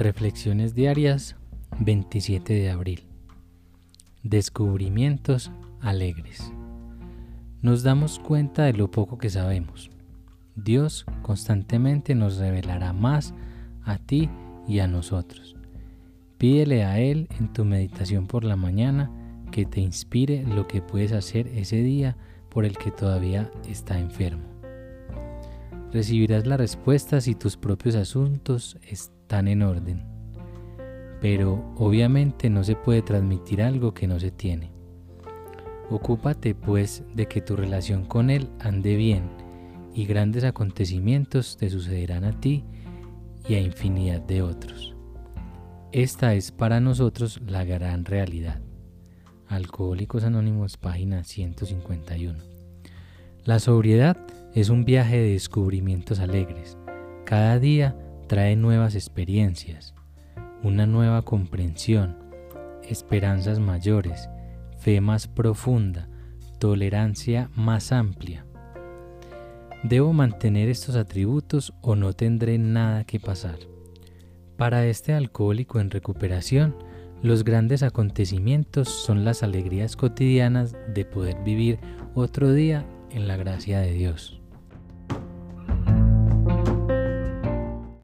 Reflexiones diarias 27 de abril. Descubrimientos alegres. Nos damos cuenta de lo poco que sabemos. Dios constantemente nos revelará más a ti y a nosotros. Pídele a Él en tu meditación por la mañana que te inspire lo que puedes hacer ese día por el que todavía está enfermo. Recibirás la respuesta si tus propios asuntos están en orden. Pero obviamente no se puede transmitir algo que no se tiene. Ocúpate pues de que tu relación con Él ande bien y grandes acontecimientos te sucederán a ti y a infinidad de otros. Esta es para nosotros la gran realidad. Alcohólicos Anónimos, página 151. La sobriedad es un viaje de descubrimientos alegres. Cada día trae nuevas experiencias, una nueva comprensión, esperanzas mayores, fe más profunda, tolerancia más amplia. Debo mantener estos atributos o no tendré nada que pasar. Para este alcohólico en recuperación, los grandes acontecimientos son las alegrías cotidianas de poder vivir otro día en la gracia de Dios.